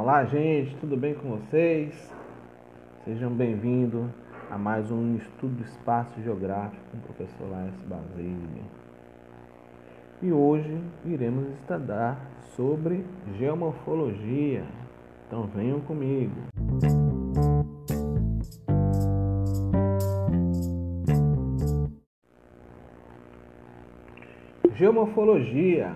Olá, gente, tudo bem com vocês? Sejam bem-vindos a mais um estudo do espaço geográfico com o professor Laércio Basílio. E hoje iremos estudar sobre geomorfologia. Então venham comigo. Geomorfologia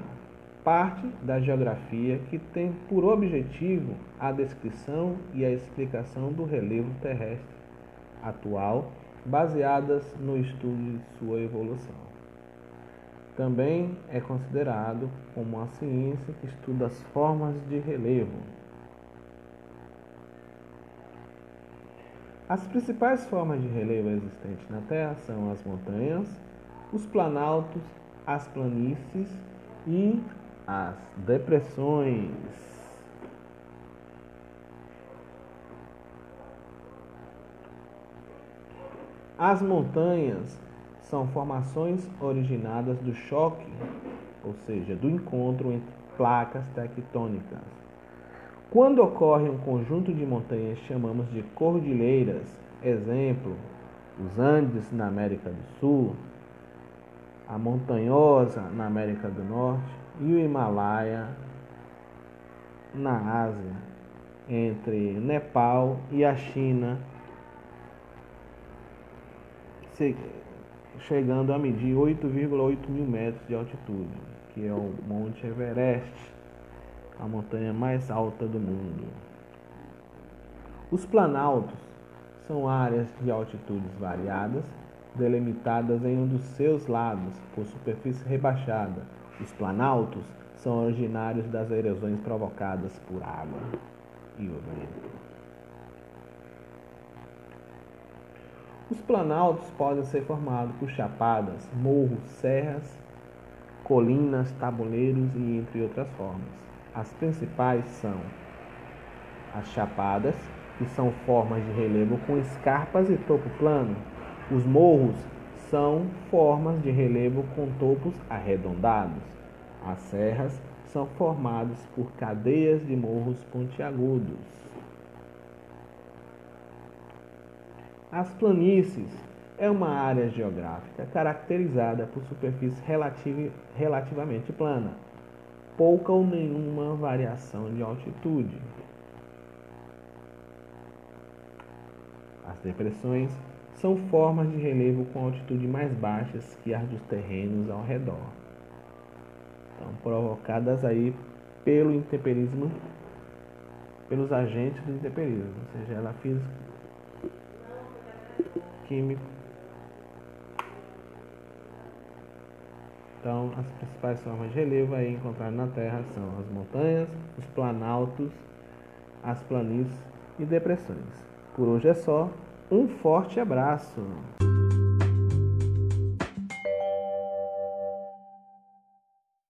parte da geografia que tem por objetivo a descrição e a explicação do relevo terrestre atual, baseadas no estudo de sua evolução. Também é considerado como uma ciência que estuda as formas de relevo. As principais formas de relevo existentes na Terra são as montanhas, os planaltos, as planícies e as depressões. As montanhas são formações originadas do choque, ou seja, do encontro entre placas tectônicas. Quando ocorre um conjunto de montanhas, chamamos de cordilheiras. Exemplo: os Andes na América do Sul, a Montanhosa na América do Norte e o Himalaia na Ásia, entre Nepal e a China, chegando a medir 8,8 mil metros de altitude, que é o Monte Everest, a montanha mais alta do mundo. Os planaltos são áreas de altitudes variadas, delimitadas em um dos seus lados por superfície rebaixada os planaltos são originários das erosões provocadas por água e o vento. Os planaltos podem ser formados por chapadas, morros, serras, colinas, tabuleiros e entre outras formas. As principais são as chapadas, que são formas de relevo com escarpas e topo plano. Os morros são formas de relevo com topos arredondados. As serras são formadas por cadeias de morros pontiagudos. As planícies é uma área geográfica caracterizada por superfície relativ relativamente plana, pouca ou nenhuma variação de altitude. As depressões são formas de relevo com altitude mais baixas que as dos terrenos ao redor. Então, provocadas aí pelo intemperismo, pelos agentes do intemperismo, ou seja, ela física, químico. Então, as principais formas de relevo aí encontradas na Terra são as montanhas, os planaltos, as planícies e depressões. Por hoje é só. Um forte abraço!